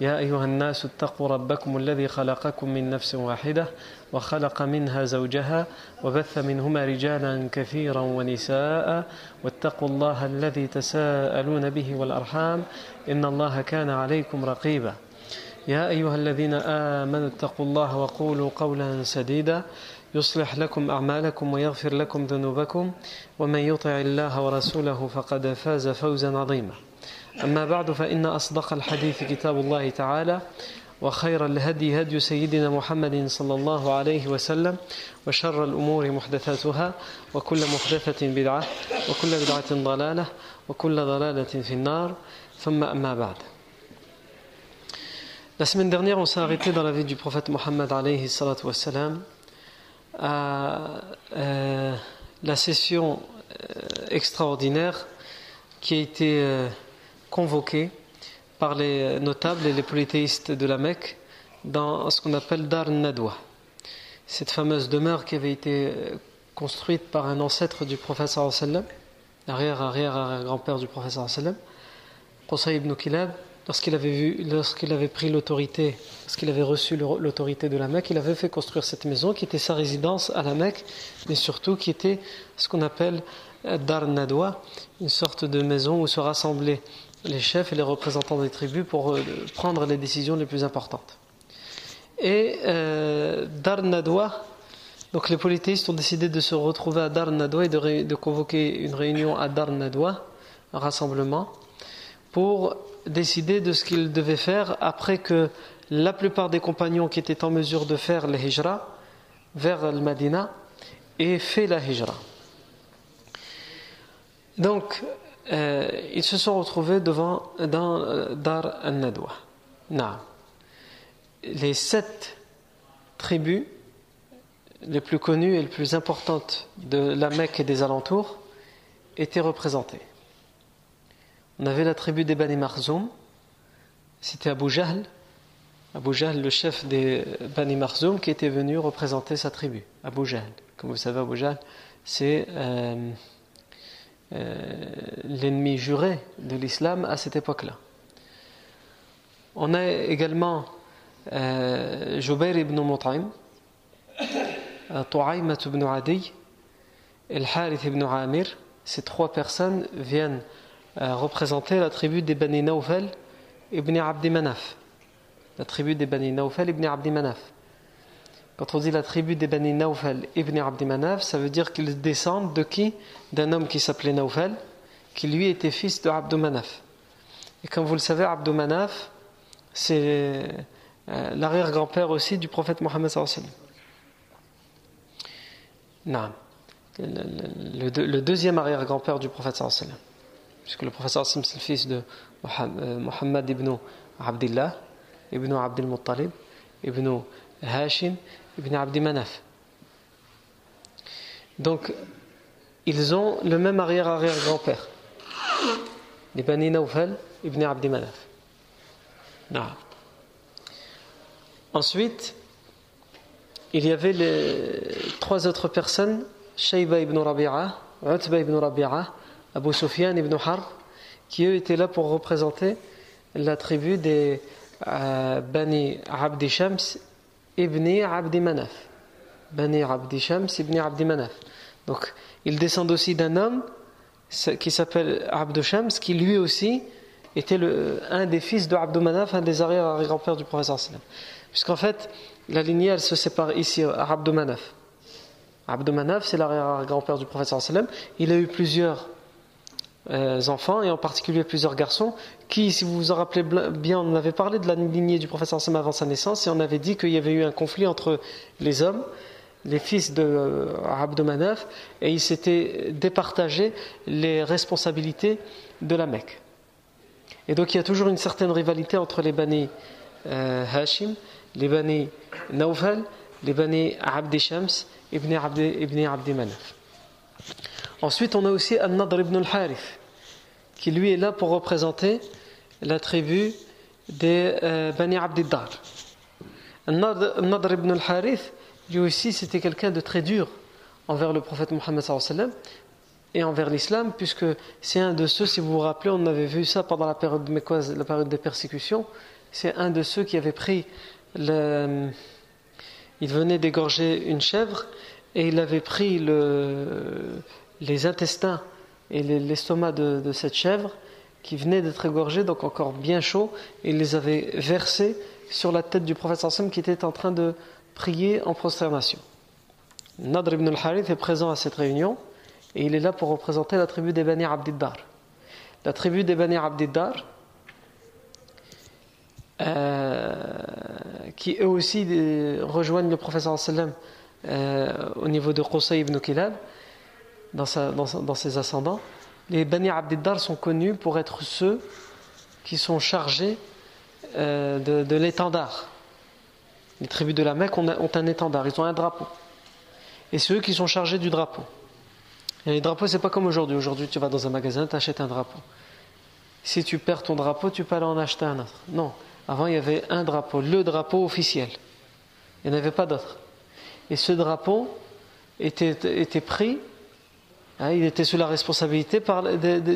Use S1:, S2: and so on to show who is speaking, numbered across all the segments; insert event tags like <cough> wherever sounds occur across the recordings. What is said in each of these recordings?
S1: يا أيها الناس اتقوا ربكم الذي خلقكم من نفس واحدة وخلق منها زوجها وبث منهما رجالا كثيرا ونساء واتقوا الله الذي تساءلون به والأرحام إن الله كان عليكم رقيبا. يا أيها الذين آمنوا اتقوا الله وقولوا قولا سديدا يصلح لكم أعمالكم ويغفر لكم ذنوبكم ومن يطع الله ورسوله فقد فاز فوزا عظيما. أما بعد فإن أصدق الحديث كتاب الله تعالى وخير الهدي هدي سيدنا محمد صلى الله عليه وسلم وشر الأمور محدثاتها وكل محدثة بدعة وكل بدعة ضلالة وكل ضلالة في النار. ثم أما بعد. La semaine dernière, on s'est arrêté dans la vie du prophète Mohammed alayhi salatu wassalam à euh, la session euh, extraordinaire qui a été euh, convoquée par les notables et les polythéistes de la Mecque dans ce qu'on appelle Dar Nadwa. Cette fameuse demeure qui avait été construite par un ancêtre du prophète sallam, arrière arrière arrière grand-père du prophète sallam, Qusay ibn Kilab, lorsqu'il avait vu, lorsqu'il avait pris l'autorité, lorsqu'il avait reçu l'autorité de la Mecque, il avait fait construire cette maison qui était sa résidence à la Mecque, mais surtout qui était ce qu'on appelle Dar Nadwa, une sorte de maison où se rassemblaient les chefs et les représentants des tribus pour prendre les décisions les plus importantes. Et euh, Dar Nadwa, donc les polythéistes ont décidé de se retrouver à Dar Nadwa et de, convoquer une réunion à Dar Nadwa, un rassemblement, pour décider de ce qu'ils devaient faire après que la plupart des compagnons qui étaient en mesure de faire le hijra vers le Madina aient fait la hijra. Donc, euh, ils se sont retrouvés devant dans euh, Dar al-Nadwa. Les sept tribus les plus connues et les plus importantes de la Mecque et des alentours étaient représentées. On avait la tribu des Bani Marzoum, c'était Abu Jahl, Abu Jahl, le chef des Bani Marzoum, qui était venu représenter sa tribu, Abu Jahl. Comme vous savez, Abu Jahl, c'est euh, l'ennemi juré de l'islam à cette époque-là. On a également euh, ibn Mut'im, Tu'aymat ibn Adi, et le Harith ibn Amir. Ces trois personnes viennent représenter la tribu des Bani Nawfal ibn Abdi Manaf. La tribu des Bani Nawfal ibn Abdi Manaf. Quand on dit la tribu des Bani Nawfal ibn Abdi Manaf, ça veut dire qu'ils descendent de qui? D'un homme qui s'appelait Nawfal, qui lui était fils de Abdou Manaf. Et comme vous le savez, Abdou Manaf, c'est l'arrière-grand-père aussi du prophète Mohammed sallallahu Non. Le, le, le deuxième arrière-grand-père du prophète sallallahu puisque le professeur Hassan c'est le fils de Mohammed ibn Abdullah, ibn Abdul Muttalib, ibn Hashim, ibn Abdi Manaf. Donc, ils ont le même arrière-arrière-grand-père. Les Bani Nawfal ibn Abdi Manaf. Ensuite, il y avait les trois autres personnes, Shayba ibn Rabi'a, Utba ibn Rabi'a, Abu Sufyan ibn Harb, qui eux étaient là pour représenter la tribu des euh, Bani Abdi Shams ibn Abdi Manaf. Bani Abdi Shams ibn Abdi Manaf. Donc, ils descendent aussi d'un homme qui s'appelle Abdu Shams, qui lui aussi était un des fils de Abdou Manaf, un des arrière-grands-pères du professeur sallam. Puisqu'en fait, la lignée, elle se sépare ici à Abdou Manaf. Abdou Manaf, c'est l'arrière-grand-père du professeur sallam. Il a eu plusieurs enfants, et en particulier plusieurs garçons, qui, si vous vous en rappelez bien, on avait parlé de la lignée du professeur Sam avant sa naissance, et on avait dit qu'il y avait eu un conflit entre les hommes, les fils de euh, Abd Manaf, et ils s'étaient départagés les responsabilités de la Mecque. Et donc il y a toujours une certaine rivalité entre les Bani Hashim, les Bani Naufal, les Bani Abdi Shams, Ibn Abdi, Ibn Abdi Manaf. Ensuite, on a aussi An-Nadr ibn al-Harith, qui lui est là pour représenter la tribu des euh, Bani Abdiddar. An-Nadr ibn al-Harith, lui aussi, c'était quelqu'un de très dur envers le prophète Mohammed et envers l'islam, puisque c'est un de ceux, si vous vous rappelez, on avait vu ça pendant la période la période des persécutions, c'est un de ceux qui avait pris le, il venait d'égorger une chèvre et il avait pris le, les intestins et l'estomac de, cette chèvre qui venait d'être égorgé, donc encore bien chaud, et il les avait versés sur la tête du prophète Sassam qui était en train de prier en prosternation. Nadr ibn al-Harith est présent à cette réunion et il est là pour représenter la tribu des Bani Abdiddar. La tribu des Bani Abdiddar, euh, qui eux aussi rejoignent le prophète sallam euh, au niveau de Qusay ibn Kilab, dans, ses ascendants, les Bani Abdiddar sont connus pour être ceux qui sont chargés euh, de, l'étendard. Les tribus de la Mecque ont, un étendard, ils ont un drapeau. Et c'est eux qui sont chargés du drapeau. Et les drapeaux, c'est pas comme aujourd'hui. Aujourd'hui, tu vas dans un magasin, tu achètes un drapeau. Si tu perds ton drapeau, tu peux aller en acheter un autre. Non. Avant, il y avait un drapeau, le drapeau officiel. Il n'y en avait pas d'autre. Et ce drapeau était, pris il était sous la responsabilité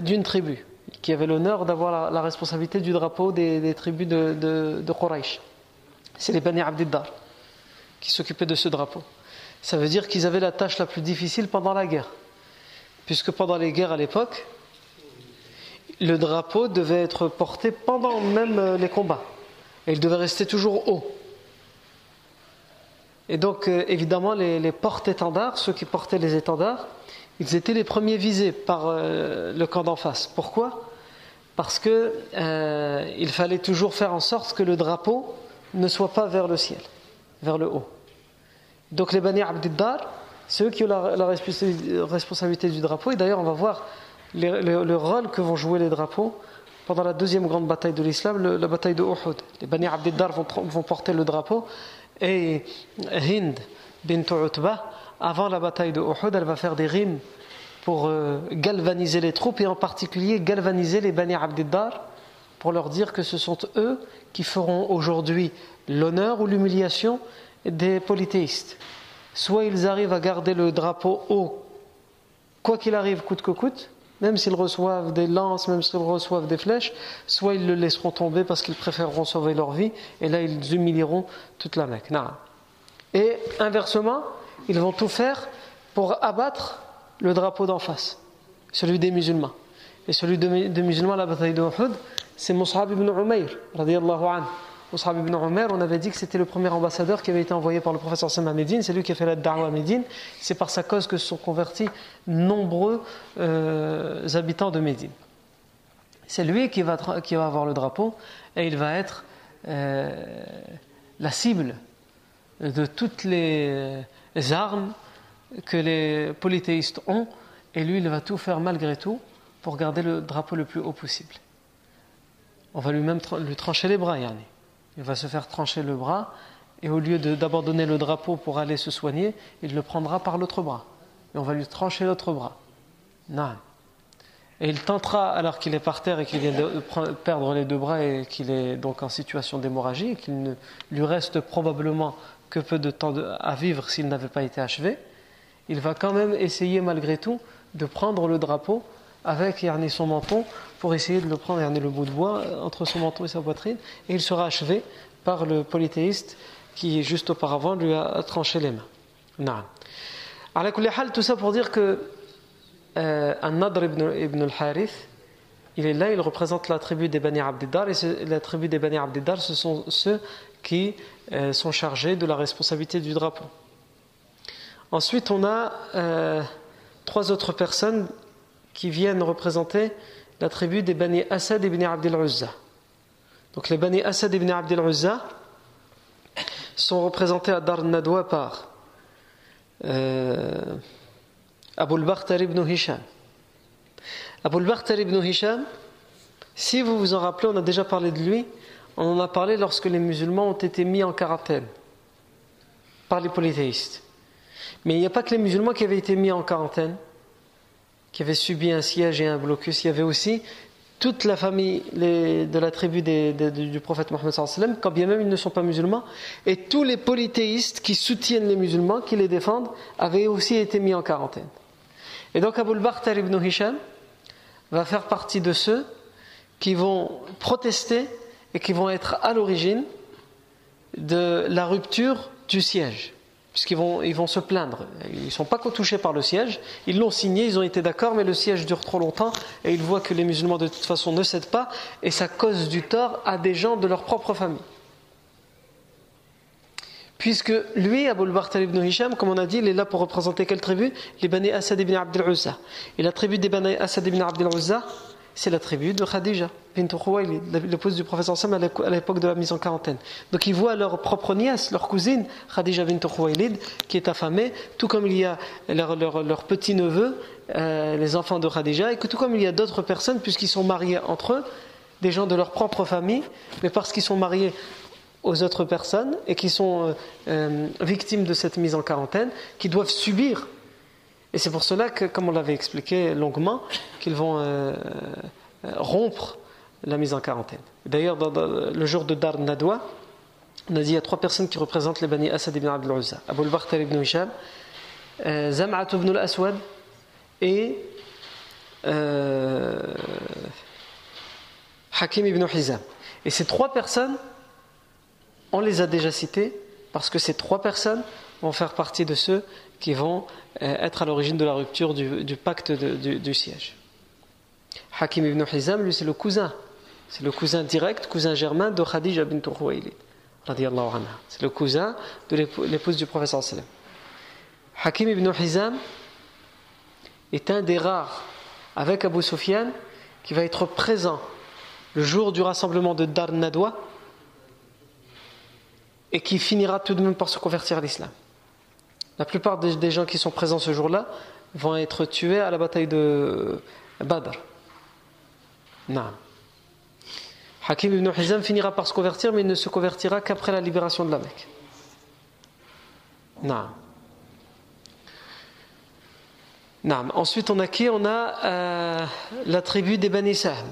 S1: d'une tribu, qui avait l'honneur d'avoir la, responsabilité du drapeau des, tribus de, de. C'est les Bani Abdiddar qui s'occupaient de ce drapeau. Ça veut dire qu'ils avaient la tâche la plus difficile pendant la guerre. Puisque pendant les guerres à l'époque, le drapeau devait être porté pendant même euh, les combats. Et il devait rester toujours haut. Et donc, euh, évidemment, les, les porte-étendards, ceux qui portaient les étendards, ils étaient les premiers visés par euh, le camp d'en face. Pourquoi? Parce qu'il euh, fallait toujours faire en sorte que le drapeau ne soit pas vers le ciel, vers le haut. Donc les Bani Abdiddar, c'est eux qui ont la, responsabilité du drapeau. Et d'ailleurs, on va voir le, rôle que vont jouer les drapeaux pendant la deuxième grande bataille de l'islam, la bataille de Uhud. Les Bani Abdiddar vont, vont porter le drapeau et Hind bint Utbah avant la bataille de Uhud, elle va faire des rimes pour euh, galvaniser les troupes et en particulier galvaniser les Bani Abdiddar pour leur dire que ce sont eux qui feront aujourd'hui l'honneur ou l'humiliation des polythéistes. Soit ils arrivent à garder le drapeau haut, quoi qu'il arrive, coûte que coûte, même s'ils reçoivent des lances, même s'ils reçoivent des flèches, soit ils le laisseront tomber parce qu'ils préféreront sauver leur vie, et là ils humilieront toute la Mecque. Et inversement, ils vont tout faire pour abattre le drapeau d'en face, celui des musulmans. Et celui des musulmans à la bataille de Uhud, c'est Mus'ab ibn Umayr, radiallahu anhu. Mus'ab ibn Umayr, on avait dit que c'était le premier ambassadeur qui avait été envoyé par le professeur Sam à Médine, c'est lui qui a fait la da'wa à Médine. C'est par sa cause que se sont convertis nombreux euh, habitants de Médine. C'est lui qui va, qui va avoir le drapeau et il va être euh, la cible de toutes les armes que les polythéistes ont, et lui, il va tout faire malgré tout pour garder le drapeau le plus haut possible. On va lui même lui trancher les bras, Yanni. Il va se faire trancher le bras, et au lieu d'abandonner le drapeau pour aller se soigner, il le prendra par l'autre bras. Et on va lui trancher l'autre bras. Non. Et il tentera, alors qu'il est par terre et qu'il vient de perdre les deux bras et qu'il est donc en situation d'hémorragie, et qu'il ne lui reste probablement que peu de temps à vivre s'il n'avait pas été achevé, il va quand même essayer malgré tout de prendre le drapeau avec son menton pour essayer de le prendre, le bout de bois entre son menton et sa poitrine, et il sera achevé par le polythéiste qui, juste auparavant, lui a tranché les mains. Non. Tout ça pour dire que euh, An-Nadr ibn, al-Harith, il est là, il représente la tribu des Bani Abdiddar, et la tribu des Bani Abdiddar, ce sont ceux qui euh, sont chargés de la responsabilité du drapeau. Ensuite, on a euh, trois autres personnes qui viennent représenter la tribu des Bani Asad ibn Abdel Uzza. Donc les Bani Asad ibn Abdel Uzza sont représentés à Dar Nadwa par euh, Abu al ibn Hisham. Abu al ibn Hisham, si vous vous en rappelez, on a déjà parlé de lui on en a parlé lorsque les musulmans ont été mis en quarantaine par les polythéistes. Mais il n'y a pas que les musulmans qui avaient été mis en quarantaine, qui avaient subi un siège et un blocus, il y avait aussi toute la famille de la tribu du prophète Mohammed quand bien même ils ne sont pas musulmans, et tous les polythéistes qui soutiennent les musulmans, qui les défendent, avaient aussi été mis en quarantaine. Et donc Abu Bakhtar ibn Hisham va faire partie de ceux qui vont protester et qui vont être à l'origine de la rupture du siège puisqu'ils vont, se plaindre. Ils ne sont pas touchés par le siège, ils l'ont signé, ils ont été d'accord, mais le siège dure trop longtemps, et ils voient que les musulmans de toute façon ne cèdent pas, et ça cause du tort à des gens de leur propre famille. Puisque lui, Abu al ibn Hisham, comme on a dit, il est là pour représenter quelle tribu? Les Bani Asad ibn Abdel Uzza. Et la tribu des Bani Asad ibn Abdel Uzza, c'est la tribu de Khadija, bint l'épouse du prophète Sam à l'époque de la mise en quarantaine. Donc ils voient leur propre nièce, leur cousine, Khadija bint Khuwaylid, qui est affamée, tout comme il y a leur, petits-neveux, euh, les enfants de Khadija, et que tout comme il y a d'autres personnes, puisqu'ils sont mariés entre eux, des gens de leur propre famille, mais parce qu'ils sont mariés aux autres personnes et qui sont euh, euh, victimes de cette mise en quarantaine, qui doivent subir et c'est pour cela que, comme on l'avait expliqué longuement, qu'ils vont euh, rompre la mise en quarantaine. D'ailleurs, le jour de Dar Nadwa, on a dit il y a trois personnes qui représentent les Bani Asad ibn Abdul Uzza Abu al ibn Hisham, euh, Zam'at ibn al-Aswad et Hakim ibn Hizam. Et ces trois personnes, on les a déjà citées parce que ces trois personnes vont faire partie de ceux qui vont euh, être à l'origine de la rupture du, pacte du, siège. Hakim ibn Hizam, lui, c'est le cousin. C'est le cousin direct, cousin germain de Khadija bint Khuwaylid. C'est le cousin de l'épouse du professeur sallam. Hakim ibn Hizam est un des rares, avec Abu Sufyan, qui va être présent le jour du rassemblement de Dar Nadwa et qui finira tout de même par se convertir à l'islam. La plupart des, gens qui sont présents ce jour-là vont être tués à la bataille de Badr. Non. Hakim ibn Hizam finira par se convertir, mais il ne se convertira qu'après la libération de la Mecque. Non. Non. Ensuite, on a qui On a la tribu des Bani Sahm,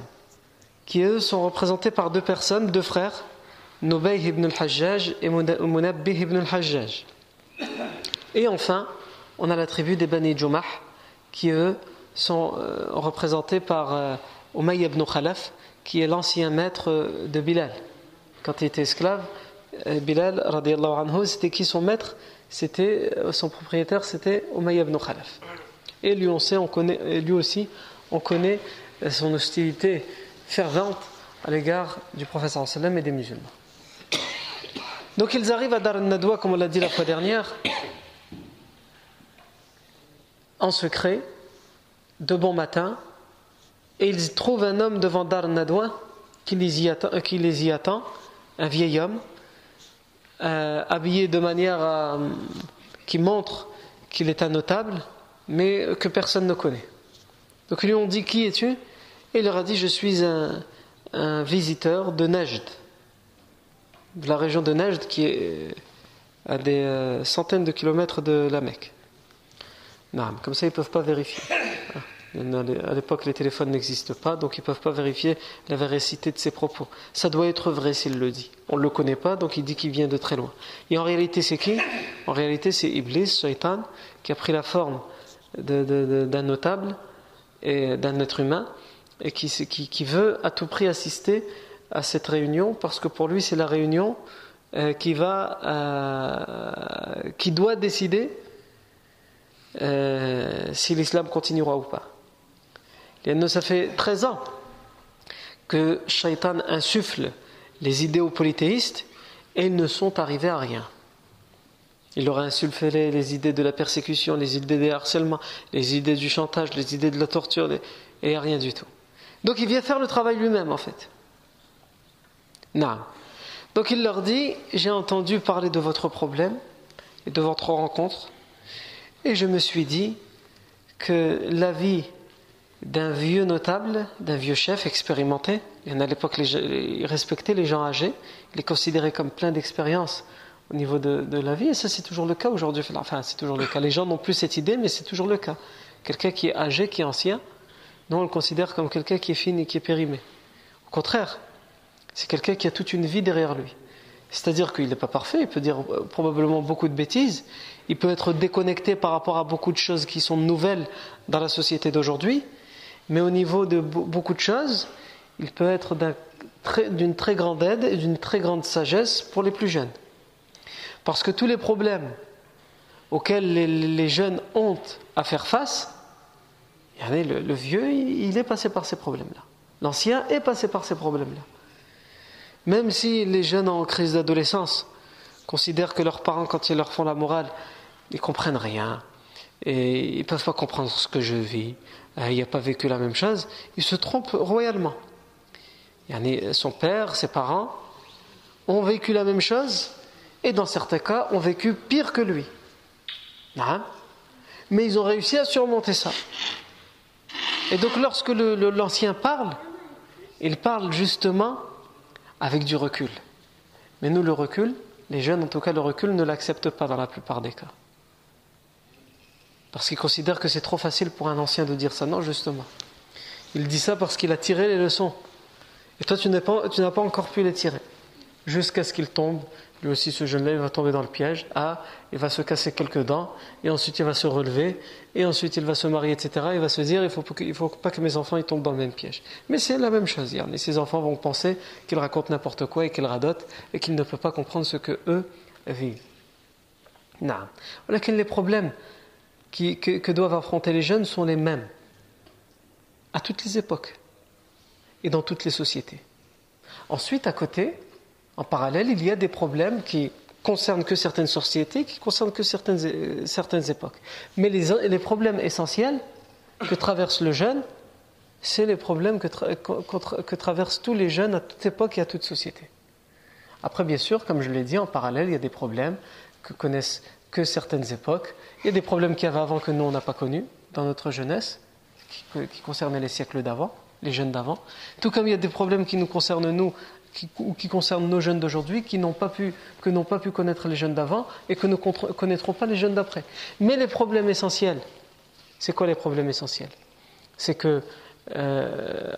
S1: qui eux sont représentés par deux personnes, deux frères, Nubay ibn al-Hajjaj et Munabbih ibn al-Hajjaj. Et enfin, on a la tribu des Bani Jumah, qui eux sont euh, représentés par euh, Umayy ibn Khalaf, qui est l'ancien maître de Bilal. Quand il était esclave, euh, Bilal, anhu, c'était qui son maître? C'était son propriétaire, c'était Umayy ibn Khalaf. Et lui, on connaît, lui aussi, on connaît son hostilité fervente à l'égard du sallam et des musulmans. Donc ils arrivent à Dar comme on l'a dit la fois dernière, en secret, de bon matin, et ils trouvent un homme devant Dar qui les y attend, un vieil homme, euh, habillé de manière qui montre qu'il est un notable, mais que personne ne connaît. Donc ils lui ont dit Qui es-tu? Et il leur a dit Je suis un, visiteur de Najd, de la région de Najd qui est à des euh, centaines de kilomètres de la Mecque. Non, comme ça, ils ne peuvent pas vérifier. À l'époque, les téléphones n'existent pas, donc ils ne peuvent pas vérifier la véracité de ses propos. Ça doit être vrai s'il le dit. On ne le connaît pas, donc il dit qu'il vient de très loin. Et en réalité, c'est qui? En réalité, c'est Iblis, Shaitan, qui a pris la forme d'un notable et d'un être humain, et qui, veut à tout prix assister à cette réunion, parce que pour lui, c'est la réunion euh, qui, va, euh, qui doit décider euh, si l'islam continuera ou pas. Et ça fait 13 ans que Shaitan insuffle les idéaux polythéistes et ils ne sont arrivés à rien. Il aurait insufflé les idées de la persécution, les idées des harcèlements, les idées du chantage, les idées de la torture, et rien du tout. Donc il vient faire le travail lui-même en fait. Non. Donc il leur dit, j'ai entendu parler de votre problème et de votre rencontre, et je me suis dit que la vie d'un vieux notable, d'un vieux chef expérimenté. Il à l'époque, il respectait les gens âgés, il les considérait comme plein d'expérience au niveau de, la vie, et ça c'est toujours le cas aujourd'hui. Enfin, c'est toujours le cas. Les gens n'ont plus cette idée, mais c'est toujours le cas. Quelqu'un qui est âgé, qui est ancien, non, on le considère comme quelqu'un qui est fini, qui est périmé. Au contraire, c'est quelqu'un qui a toute une vie derrière lui. C'est-à-dire qu'il n'est pas parfait, il peut dire euh, probablement beaucoup de bêtises, il peut être déconnecté par rapport à beaucoup de choses qui sont nouvelles dans la société d'aujourd'hui, mais au niveau de beaucoup de choses, il peut être d'une très, grande aide et d'une très grande sagesse pour les plus jeunes. Parce que tous les problèmes auxquels les, jeunes ont à faire face, le, le vieux, il est passé par ces problèmes-là. L'ancien est passé par ces problèmes-là. Même si les jeunes en crise d'adolescence considèrent que leurs parents, quand ils leur font la morale, ils comprennent rien et ils ne peuvent pas comprendre ce que je vis, euh, il n'a pas vécu la même chose, ils se trompent royalement. Son père, ses parents ont vécu la même chose et dans certains cas ont vécu pire que lui. Hein? Mais ils ont réussi à surmonter ça. Et donc lorsque l'ancien parle, il parle justement avec du recul. Mais nous, le recul, les jeunes en tout cas, le recul ne l'acceptent pas dans la plupart des cas. Parce qu'il considère que c'est trop facile pour un ancien de dire ça. Non, justement. Il dit ça parce qu'il a tiré les leçons. Et toi, tu n'as pas, pas, encore pu les tirer. Jusqu'à ce qu'il tombe. Lui aussi, ce jeune-là, il va tomber dans le piège. Ah, il va se casser quelques dents. Et ensuite, il va se relever. Et ensuite, il va se marier, etc. Il va se dire, il ne faut, pas que mes enfants ils tombent dans le même piège. Mais c'est la même chose. Et ses enfants vont penser qu'il raconte n'importe quoi et qu'il radote et qu'il ne peut pas comprendre ce que eux vivent. Non. Voilà les problèmes que, doivent affronter les jeunes sont les mêmes à toutes les époques et dans toutes les sociétés. Ensuite, à côté, en parallèle, il y a des problèmes qui concernent que certaines sociétés, qui concernent que certaines, certaines époques. Mais les, problèmes essentiels que traverse le jeune, c'est les problèmes que, que, traversent tous les jeunes à toute époque et à toute société. Après, bien sûr, comme je l'ai dit, en parallèle, il y a des problèmes que connaissent que certaines époques. Il y a des problèmes qu'il y avant que nous, on n'a pas connus dans notre jeunesse, qui, concernaient les siècles d'avant, les jeunes d'avant. Tout comme il y a des problèmes qui nous concernent nous, qui, qui concernent nos jeunes d'aujourd'hui, qui n'ont pas pu, que n'ont pas pu connaître les jeunes d'avant et que ne connaîtront pas les jeunes d'après. Mais les problèmes essentiels, c'est quoi les problèmes essentiels? C'est que euh,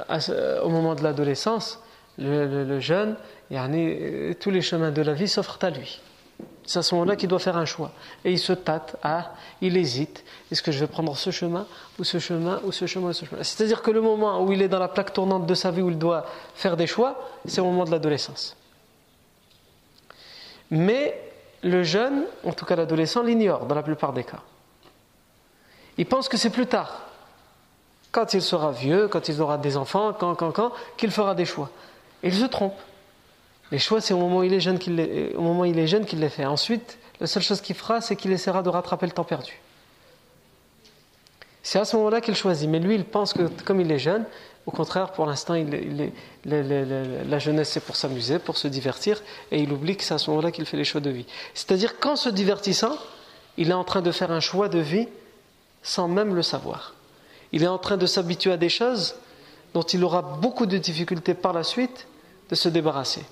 S1: au moment de l'adolescence, le, le, jeune, euh, tous les chemins de la vie s'offrent à lui. C'est à ce moment-là qu'il doit faire un choix. Et il se tâte, ah, il hésite. Est-ce que je vais prendre ce chemin, ou ce chemin, ou ce chemin, ou ce chemin? C'est-à-dire que le moment où il est dans la plaque tournante de sa vie, où il doit faire des choix, c'est au moment de l'adolescence. Mais le jeune, en tout cas l'adolescent, l'ignore dans la plupart des cas. Il pense que c'est plus tard, quand il sera vieux, quand il aura des enfants, quand, quand, quand, qu'il fera des choix. Et il se trompe. Les choix, c'est au moment où il est jeune qu'il les, fait. Ensuite, la seule chose qu'il fera, c'est qu'il essaiera de rattraper le temps perdu. C'est à ce moment-là qu'il choisit. Mais lui, il pense que comme il est jeune, au contraire, pour l'instant, la jeunesse, c'est pour s'amuser, pour se divertir, et il oublie que c'est à ce moment-là qu'il fait les choix de vie. C'est-à-dire qu'en se divertissant, il est en train de faire un choix de vie sans même le savoir. Il est en train de s'habituer à des choses dont il aura beaucoup de difficultés par la suite de se débarrasser.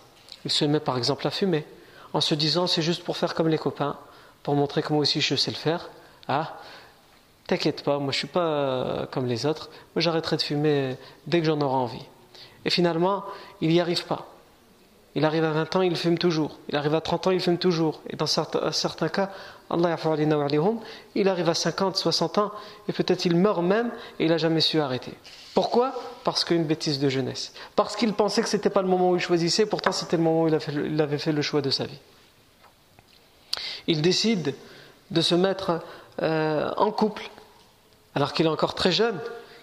S1: Il se met par exemple à fumer, en se disant c'est juste pour faire comme les copains, pour montrer que moi aussi je sais le faire. Ah, t'inquiète pas, moi je suis pas euh, comme les autres, moi j'arrêterai de fumer dès que j'en aurai envie. Et finalement, il n'y arrive pas. Il arrive à 20 ans, il fume toujours. Il arrive à 30 ans, il fume toujours. Et dans certains, cas, Allah il arrive à 50, 60 ans, et peut-être il meurt même, et il n'a jamais su arrêter. Pourquoi? Parce qu'une bêtise de jeunesse. Parce qu'il pensait que ce n'était pas le moment où il choisissait, pourtant c'était le moment où il, avait fait le choix de sa vie. Il décide de se mettre euh, en couple, alors qu'il est encore très jeune,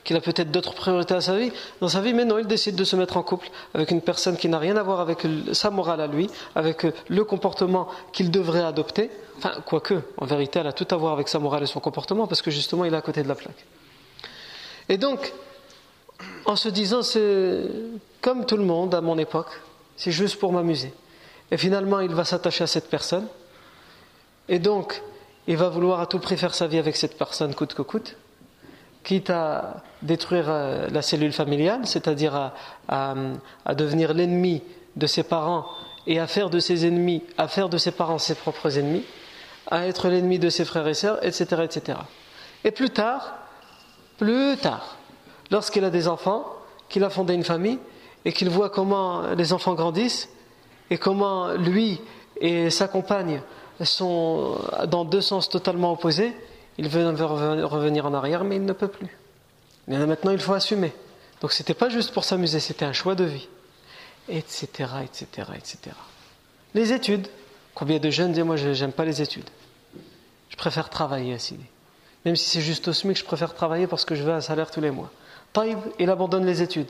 S1: qu'il a peut-être d'autres priorités à sa vie, dans sa vie, mais non, il décide de se mettre en couple avec une personne qui n'a rien à voir avec sa morale à lui, avec le comportement qu'il devrait adopter. Enfin, quoique, en vérité, elle a tout à voir avec sa morale et son comportement, parce que justement, il est à côté de la plaque. Et donc, en se disant, c'est comme tout le monde à mon époque, c'est juste pour m'amuser. Et finalement, il va s'attacher à cette personne, et donc, il va vouloir à tout prix faire sa vie avec cette personne coûte que coûte. Quitte à détruire euh, la cellule familiale, c'est-à-dire à, devenir l'ennemi de ses parents et à faire de ses ennemis, à faire de ses parents ses propres ennemis, à être l'ennemi de ses frères et sœurs, etc., etc. Et plus tard, plus tard, lorsqu'il a des enfants, qu'il a fondé une famille et qu'il voit comment les enfants grandissent et comment lui et sa compagne sont dans deux sens totalement opposés, il veut revenir en arrière, mais il ne peut plus. Maintenant, il faut assumer. Donc, ce n'était pas juste pour s'amuser, c'était un choix de vie, etc., etc., etc. Les études. Combien de jeunes disent Moi, je n'aime pas les études. Je préfère travailler à Sidi. Même si c'est juste au SMIC, je préfère travailler parce que je veux un salaire tous les mois. Taïb, il abandonne les études.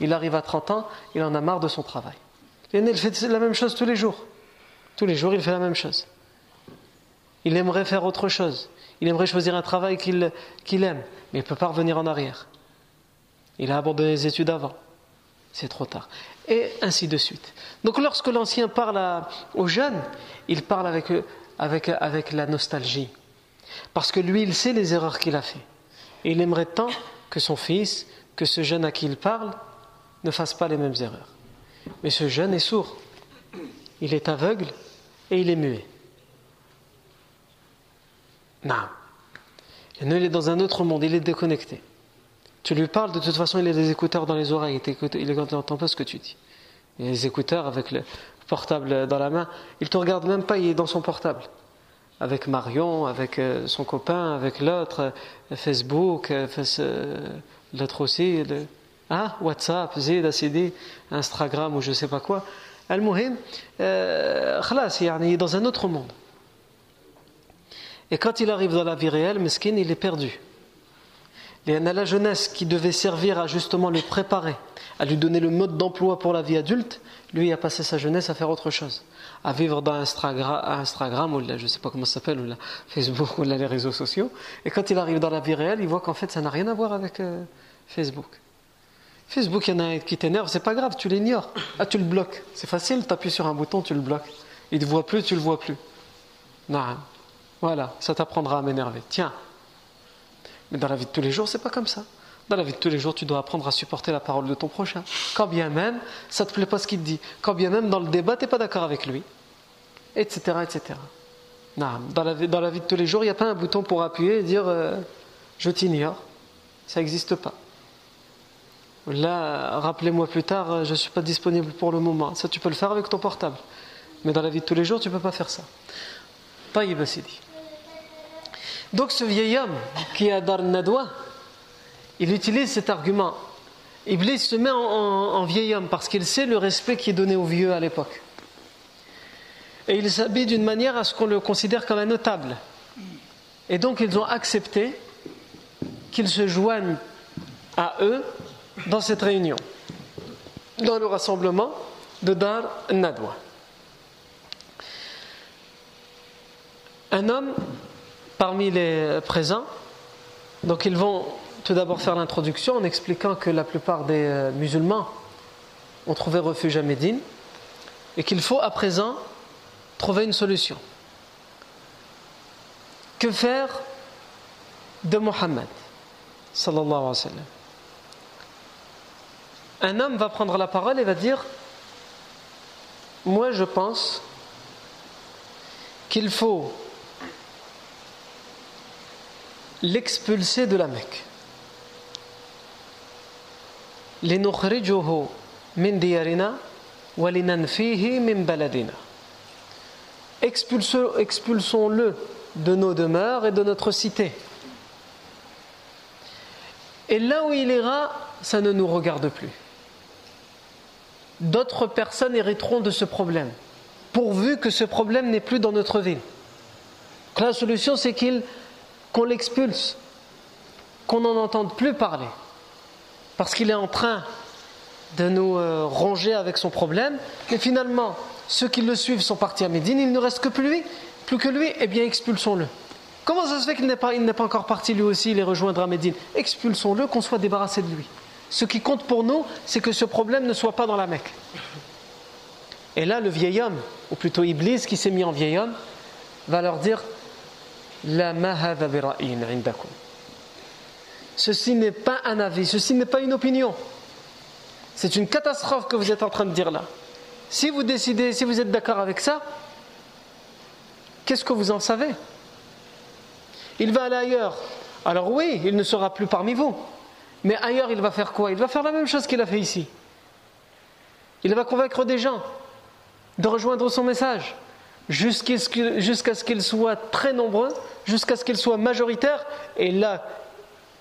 S1: Il arrive à 30 ans, il en a marre de son travail. il fait la même chose tous les jours. Tous les jours, il fait la même chose. Il aimerait faire autre chose. Il aimerait choisir un travail qu'il aime, mais il ne peut pas revenir en arrière. Il a abandonné les études avant. C'est trop tard. Et ainsi de suite. Donc lorsque l'ancien parle aux jeunes, il parle avec, avec, avec la nostalgie. Parce que lui, il sait les erreurs qu'il a fait. Et il aimerait tant que son fils, que ce jeune à qui il parle, ne fasse pas les mêmes erreurs. Mais ce jeune est sourd. Il est aveugle et il est muet. Non. Il est dans un autre monde, il est déconnecté. Tu lui parles, de toute façon, il a des écouteurs dans les oreilles, il n'entend pas ce que tu dis. Il a des écouteurs avec le portable dans la main, il ne te regarde même pas, il est dans son portable. Avec Marion, avec euh, son copain, avec l'autre, euh, Facebook, euh, l'autre aussi, hein, WhatsApp, Zid, ACD, Instagram ou je ne sais pas quoi. Al-Muhim, il est dans un autre monde. Et quand il arrive dans la vie réelle, Meskin, il est perdu. A la jeunesse qui devait servir à justement le préparer, à lui donner le mode d'emploi pour la vie adulte, lui a passé sa jeunesse à faire autre chose, à vivre dans Instagram, ou là, je ne sais pas comment ça s'appelle, ou là, Facebook, ou là, les réseaux sociaux. Et quand il arrive dans la vie réelle, il voit qu'en fait, ça n'a rien à voir avec euh, Facebook. Facebook, il y en a un qui t'énerve, c'est pas grave, tu l'ignores. Ah, tu le bloques. C'est facile, tu appuies sur un bouton, tu le bloques. Il ne te voit plus, tu le vois plus. Non. Voilà, ça t'apprendra à m'énerver. Tiens. Mais dans la vie de tous les jours, c'est pas comme ça. Dans la vie de tous les jours, tu dois apprendre à supporter la parole de ton prochain. Quand bien même, ça te plaît pas ce qu'il te dit. Quand bien même, dans le débat, tu n'es pas d'accord avec lui. Etc. etc. Non, dans, la, vie de tous les jours, il n'y a pas un bouton pour appuyer et dire euh, je t'ignore. Ça n'existe pas. Là, rappelez-moi plus tard, euh, je ne suis pas disponible pour le moment. Ça, tu peux le faire avec ton portable. Mais dans la vie de tous les jours, tu ne peux pas faire ça. Taïb dit. Donc ce vieil homme qui a Dar Nadwa, il utilise cet argument. Iblis se met en, vieil homme parce qu'il sait le respect qui est donné aux vieux à l'époque. Et il s'habille d'une manière à ce qu'on le considère comme un notable. Et donc ils ont accepté qu'il se joigne à eux dans cette réunion, dans le rassemblement de Dar Nadwa. Un homme parmi les présents. Donc ils vont tout d'abord faire l'introduction en expliquant que la plupart des euh, musulmans ont trouvé refuge à Médine et qu'il faut à présent trouver une solution. Que faire de Mohammed Un homme va prendre la parole et va dire Moi je pense qu'il faut l'expulser de la Mecque. Expulsons-le de nos demeures et de notre cité. Et là où il ira, ça ne nous regarde plus. D'autres personnes hériteront de ce problème, pourvu que ce problème n'est plus dans notre ville. la solution, c'est qu'il qu'on l'expulse, qu'on n'en entende plus parler, parce qu'il est en train de nous euh, ronger avec son problème, mais finalement, ceux qui le suivent sont partis à Médine, il ne reste que lui, plus que lui, eh bien expulsons-le. Comment ça se fait qu'il n'est pas, encore parti lui aussi les rejoindre à Médine? Expulsons-le, qu'on soit débarrassé de lui. Ce qui compte pour nous, c'est que ce problème ne soit pas dans la Mecque. Et là, le vieil homme, ou plutôt Iblis qui s'est mis en vieil homme, va leur dire Ceci n'est pas un avis, ceci n'est pas une opinion. C'est une catastrophe que vous êtes en train de dire là. Si vous décidez, si vous êtes d'accord avec ça, qu'est-ce que vous en savez? Il va aller ailleurs. Alors oui, il ne sera plus parmi vous. Mais ailleurs, il va faire quoi? Il va faire la même chose qu'il a fait ici. Il va convaincre des gens de rejoindre son message jusqu'à ce qu'ils soient très nombreux, jusqu'à ce qu'ils soient majoritaires. Et là,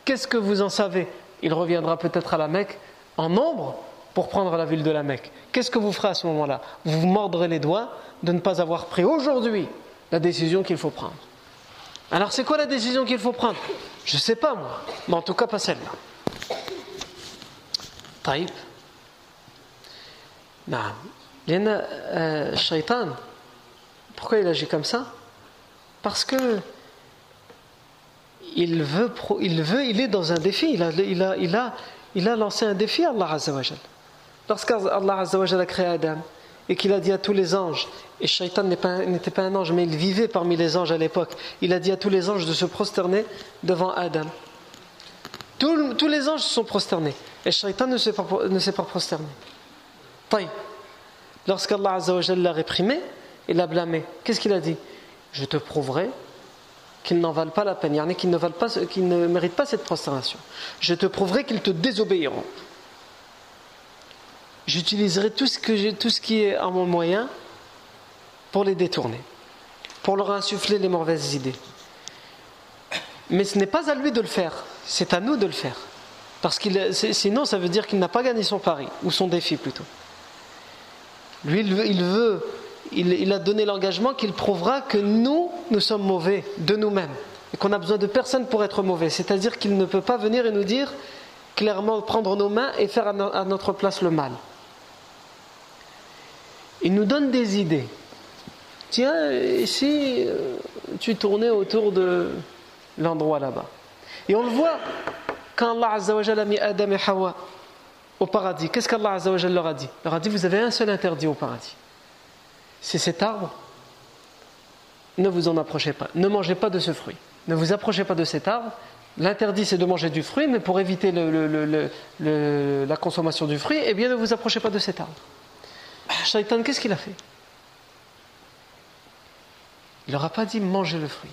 S1: qu'est-ce que vous en savez? Il reviendra peut-être à la Mecque en nombre pour prendre la ville de la Mecque. Qu'est-ce que vous ferez à ce moment-là? Vous vous mordrez les doigts de ne pas avoir pris aujourd'hui la décision qu'il faut prendre. Alors c'est quoi la décision qu'il faut prendre? Je ne sais pas moi, mais en tout cas pas celle-là. Shaitan. Pourquoi il agit comme ça? Parce que il veut, il veut, il est dans un défi. Il a, il a, il a, il a lancé un défi à Allah Azzawajal. Lorsqu'Allah Azzawajal a créé Adam et qu'il a dit à tous les anges, et Shaitan n'était pas, un ange, mais il vivait parmi les anges à l'époque, il a dit à tous les anges de se prosterner devant Adam. tous les anges se sont prosternés, et Shaitan ne s'est pas, ne pas prosterné. Lorsqu'Allah Azzawajal l'a réprimé, il l'a blâmé, qu'est-ce qu'il a dit? Je te prouverai qu'ils n'en valent pas la peine, qu'ils ne, valent pas, ne méritent pas cette prosternation. Je te prouverai qu'ils te désobéiront. J'utiliserai tout ce, que tout ce qui est à mon moyen pour les détourner, pour leur insuffler les mauvaises idées. Mais ce n'est pas à lui de le faire, c'est à nous de le faire. Parce que sinon, ça veut dire qu'il n'a pas gagné son pari, ou son défi plutôt. Lui, il veut il, a donné l'engagement qu'il prouvera que nous, nous sommes mauvais de nous-mêmes et qu'on a besoin de personne pour être mauvais. C'est-à-dire qu'il ne peut pas venir et nous dire clairement prendre nos mains et faire à notre place le mal. Il nous donne des idées. Tiens, ici, euh, tu tournais autour de l'endroit là-bas? Et on le voit quand Allah a mis Adam et Hawa au paradis. Qu'est-ce qu'Allah leur a dit? Il leur a dit Vous avez un seul interdit au paradis c'est cet arbre, ne vous en approchez pas. Ne mangez pas de ce fruit. Ne vous approchez pas de cet arbre. L'interdit, c'est de manger du fruit, mais pour éviter la consommation du fruit, eh bien, ne vous approchez pas de cet arbre. Shaitan, qu'est-ce qu'il a fait? Il n'aura pas dit mangez le fruit.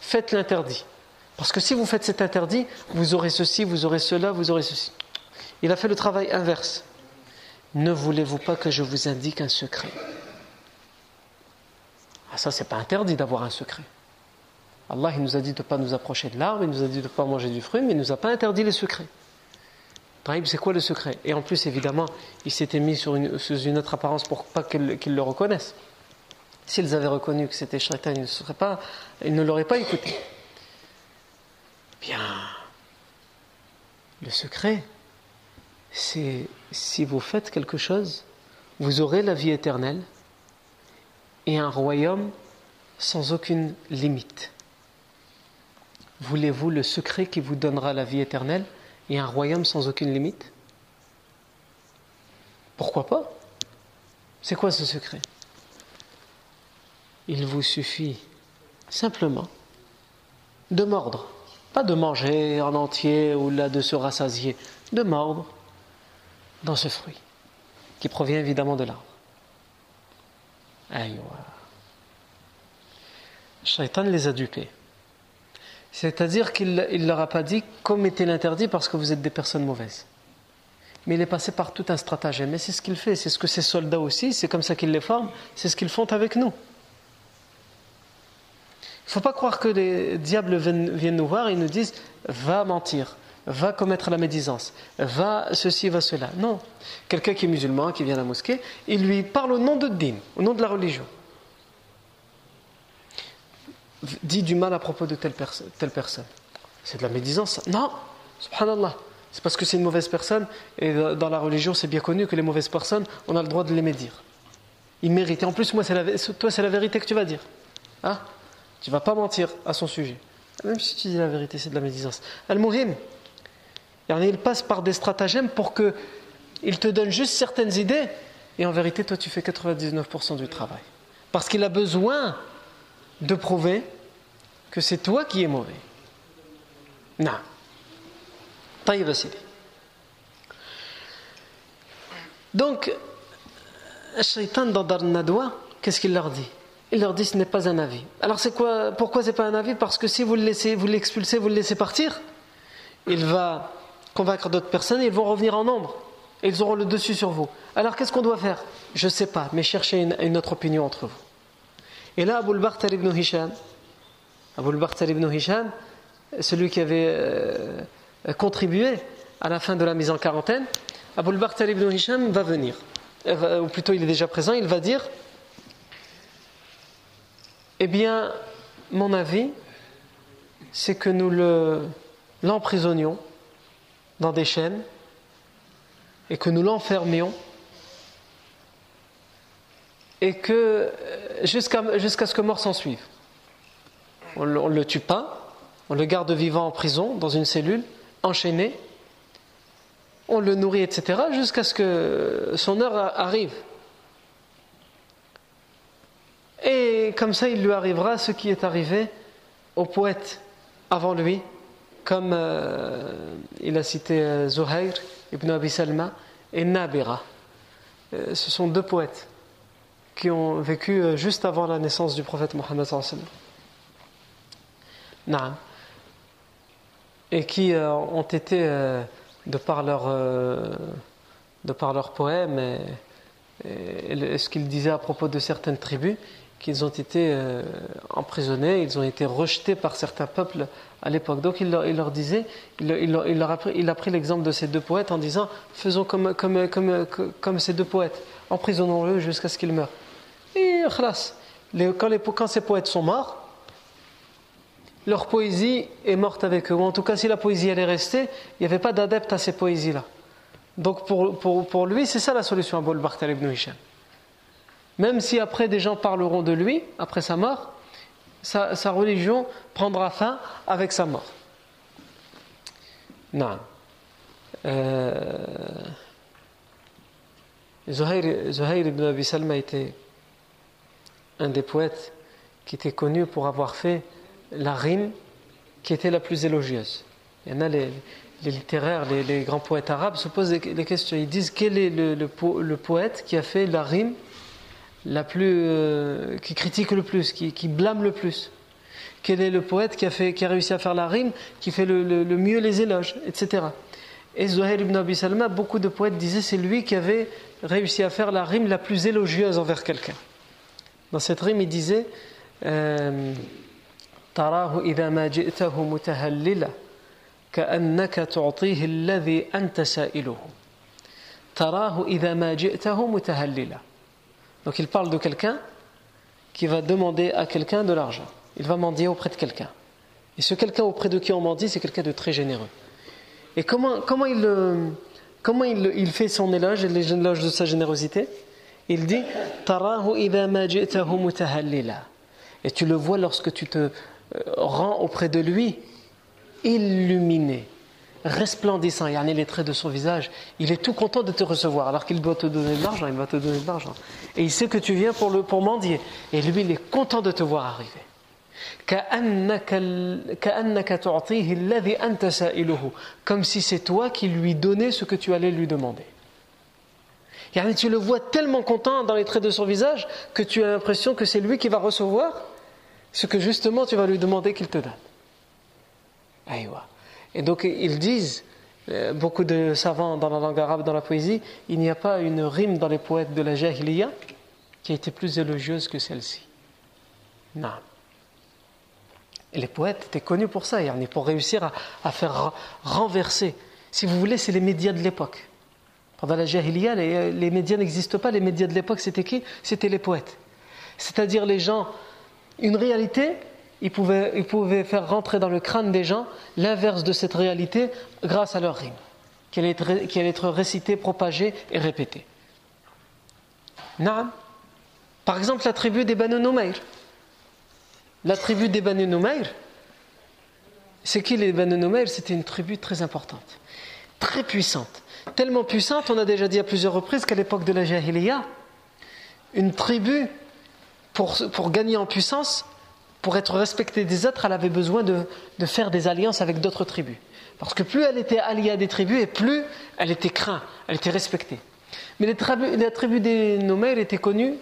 S1: Faites l'interdit. Parce que si vous faites cet interdit, vous aurez ceci, vous aurez cela, vous aurez ceci. Il a fait le travail inverse. Ne voulez-vous pas que je vous indique un secret? Ah ça, c'est pas interdit d'avoir un secret. Allah il nous a dit de ne pas nous approcher de l'arbre, il nous a dit de ne pas manger du fruit, mais il ne nous a pas interdit les secrets. c'est quoi le secret? Et en plus, évidemment, il s'était mis sous une autre apparence pour pas qu'ils le reconnaissent. S'ils avaient reconnu que c'était Shaitan, ils ne, pas, ils ne l'auraient pas écouté. Bien, le secret, c'est si vous faites quelque chose, vous aurez la vie éternelle et un royaume sans aucune limite. Voulez-vous le secret qui vous donnera la vie éternelle et un royaume sans aucune limite? Pourquoi pas? C'est quoi ce secret? Il vous suffit simplement de mordre, pas de manger en entier ou là de se rassasier, de mordre dans ce fruit, qui provient évidemment de l'arbre. Aïe, Shaitan les a dupés. C'est-à-dire qu'il ne leur a pas dit commettez l'interdit parce que vous êtes des personnes mauvaises. Mais il est passé par tout un stratagème. Mais c'est ce qu'il fait, c'est ce que ses soldats aussi, c'est comme ça qu'ils les forment, c'est ce qu'ils font avec nous. Il ne faut pas croire que les diables viennent nous voir et nous disent va mentir, va commettre la médisance, va ceci, va cela. Non. Quelqu'un qui est musulman, qui vient à la mosquée, il lui parle au nom de din, au nom de la religion. Dit du mal à propos de telle, personne. C'est de la médisance Non, subhanallah. C'est parce que c'est une mauvaise personne, et dans la religion, c'est bien connu que les mauvaises personnes, on a le droit de les médire. Ils méritent. En plus, moi, toi, c'est la vérité que tu vas dire. Hein? Tu vas pas mentir à son sujet. Même si tu dis la vérité, c'est de la médisance. Al-Muhim, il passe par des stratagèmes pour qu'il te donne juste certaines idées et en vérité, toi, tu fais 99% du travail. Parce qu'il a besoin de prouver que c'est toi qui es mauvais. Non. Donc, le shaitan dans Dar Nadwa, qu'est-ce qu'il leur dit? Il leur dit ce n'est pas un avis. Alors c'est quoi Pourquoi c'est pas un avis? Parce que si vous le laissez, vous l'expulsez, vous le laissez partir, il va convaincre d'autres personnes ils vont revenir en nombre. Et ils auront le dessus sur vous. Alors qu'est-ce qu'on doit faire? Je ne sais pas, mais cherchez une, autre opinion entre vous. Et là, Abu al ibn Hisham, Abu al ibn Hisham, celui qui avait euh, contribué à la fin de la mise en quarantaine, Abu al ibn Hisham va venir. Euh, ou plutôt il est déjà présent, il va dire Eh bien, mon avis, c'est que nous l'emprisonnions dans des chaînes et que nous l'enfermions et que euh, jusqu'à ce que mort s'en suive. On ne le tue pas, on le garde vivant en prison, dans une cellule, enchaîné, on le nourrit, etc., jusqu'à ce que son heure arrive. Et comme ça, il lui arrivera ce qui est arrivé au poète avant lui, comme euh, il a cité euh, Zuhair ibn Abi Salma et Nabira. Euh, ce sont deux poètes qui ont vécu juste avant la naissance du prophète Mohammed et qui ont été de par leur, de poème et, ce qu'ils disaient à propos de certaines tribus, qu'ils ont été euh, emprisonnés, ils ont été rejetés par certains peuples à l'époque. Donc il leur, disait, il, leur a pris, l'exemple de ces deux poètes en disant faisons comme, ces deux poètes, emprisonnons-le jusqu'à ce qu'ils meurent. Et quand, les, quand ces poètes sont morts, leur poésie est morte avec eux. Ou en tout cas, si la poésie elle est restée, il n'y avait pas d'adepte à ces poésies-là. Donc pour, lui, c'est ça la solution à Bol ibn Hisham. Même si après des gens parleront de lui, après sa mort, sa, religion prendra fin avec sa mort. Non. Euh, Zuhair, ibn Abi Salma était un des poètes qui était connu pour avoir fait la rime qui était la plus élogieuse. Il y en a les, littéraires, les, grands poètes arabes se posent des, questions. Ils disent quel est le, poète qui a fait la rime la plus, euh, qui critique le plus, qui, blâme le plus Quel est le poète qui a, fait, qui a réussi à faire la rime, qui fait le, mieux les éloges, etc. Et Zuhair ibn Abi Salma, beaucoup de poètes disaient c'est lui qui avait réussi à faire la rime la plus élogieuse envers quelqu'un. Dans cette rime, il disait euh, Donc il parle de quelqu'un qui va demander à quelqu'un de l'argent. Il va mendier auprès de quelqu'un. Et ce quelqu'un auprès de qui on mendie, c'est quelqu'un de très généreux. Et comment, comment, il, comment il, fait son éloge, l'éloge de sa générosité? Il dit Et tu le vois lorsque tu te euh, rend auprès de lui illuminé, resplendissant. Il y a les traits de son visage. Il est tout content de te recevoir. Alors qu'il doit te donner de l'argent, il va te donner de l'argent. Et il sait que tu viens pour, le, pour mendier. Et lui, il est content de te voir arriver. Comme si c'est toi qui lui donnais ce que tu allais lui demander. Tu le vois tellement content dans les traits de son visage que tu as l'impression que c'est lui qui va recevoir ce que justement tu vas lui demander qu'il te donne. Et donc ils disent, euh, beaucoup de savants dans la langue arabe, dans la poésie, il n'y a pas une rime dans les poètes de la Jahiliya qui a été plus élogieuse que celle-ci. Non. Les poètes étaient connus pour ça, pour réussir à, faire renverser. Si vous voulez, c'est les médias de l'époque. Pendant la Jahiliya, les, les médias n'existent pas. Les médias de l'époque, c'était qui? C'était les poètes. C'est-à-dire les gens une réalité, ils pouvaient, faire rentrer dans le crâne des gens l'inverse de cette réalité grâce à leur rime, qui allait être, récitée, propagée et répétée. Naam. Par exemple, la tribu des Banu Numayr. La tribu des Banu Numayr, c'est qui les Banu Numayr? C'était une tribu très importante, très puissante. Tellement puissante, on a déjà dit à plusieurs reprises qu'à l'époque de la Jahiliya, une tribu pour, gagner en puissance, pour être respectée des autres, elle avait besoin de, faire des alliances avec d'autres tribus. Parce que plus elle était alliée à des tribus, et plus elle était crainte, elle était respectée. Mais la tribu des Nomaires était connue,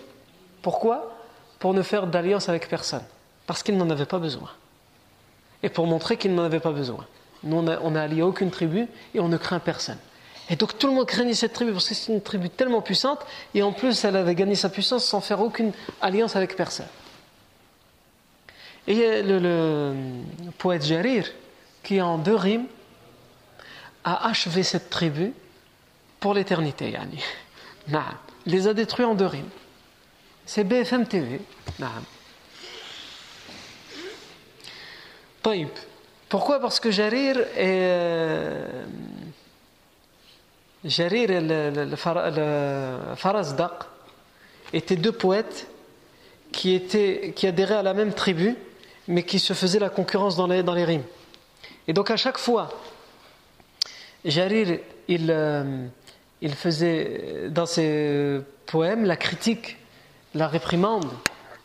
S1: pourquoi? Pour ne faire d'alliance avec personne. Parce qu'ils n'en avaient pas besoin. Et pour montrer qu'ils n'en avaient pas besoin. Nous, on n'a allié aucune tribu et on ne craint personne. Et donc tout le monde craignait cette tribu parce que c'est une tribu tellement puissante et en plus elle avait gagné sa puissance sans faire aucune alliance avec personne. Et le, le poète Jarir, qui en deux rimes, a achevé cette tribu pour l'éternité. Yani. Il les a détruits en deux rimes. C'est BFM TV. Pourquoi? Parce que Jarir. Euh, Jarir et le, le, étaient deux poètes qui adhéraient à la même tribu, mais qui se faisaient la concurrence dans les, dans les rimes. Et donc à chaque fois, Jarir, il, euh, il faisait dans ses poèmes la critique, la réprimande,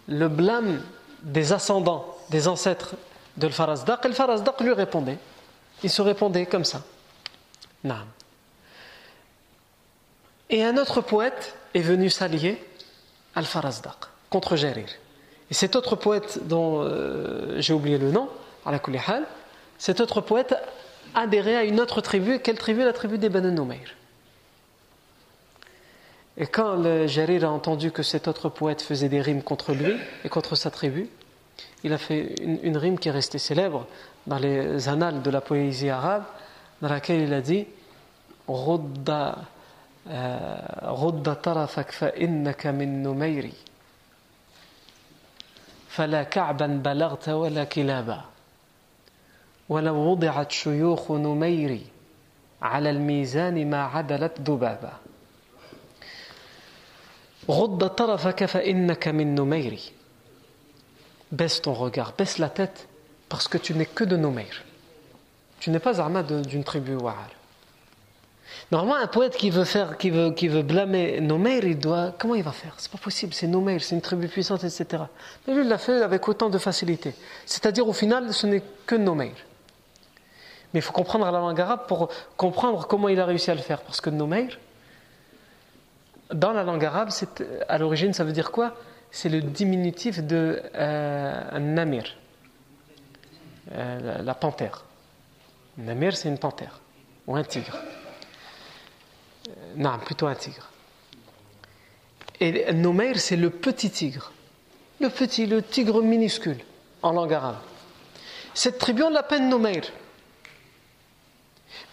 S1: le blâme des ascendants, des ancêtres de le Farazdaq, et le Farazdaq lui répondait. Il se répondait comme ça. Non. Et un autre poète est venu s'allier al Farazdaq contre Jarir. Et cet autre poète dont euh, j'ai oublié le nom, Alakulihal, cet autre poète adhérait à une autre tribu. Quelle tribu? La tribu des Banu Noumeir. Et quand le Jarir a entendu que cet autre poète faisait des rimes contre lui et contre sa tribu, il a fait une, rime qui est restée célèbre dans les annales de la poésie arabe, dans laquelle il a dit Rodda, euh, Rodda tarafak fa innaka min numeiri. فلا كعبا بلغت ولا كلابا. ولو وضعت شيوخ نمير على الميزان ما عدلت ذبابا. غض طرفك فإنك من نمير. Baisse ton regard baisse la tête parce que tu n'es que de nomir tu n'es pas d'une tribu wa'ar Normalement, un poète qui veut faire, qui veut, qui veut blâmer Nomeir, il doit, comment il va faire? C'est pas possible, c'est Nomeir, c'est une tribu puissante, etc. Mais lui, il l'a fait avec autant de facilité. C'est-à-dire, au final, ce n'est que Nomeir. Mais il faut comprendre la langue arabe pour comprendre comment il a réussi à le faire. Parce que Nomeir, dans la langue arabe, à l'origine, ça veut dire quoi? C'est le diminutif de euh, Namir, euh, la, panthère. Namir, c'est une panthère, ou un tigre. Non, plutôt un tigre. Et Nomeir, c'est le petit tigre. Le petit, le tigre minuscule, en langue arabe. Cette tribu, on l'appelle Nomeir.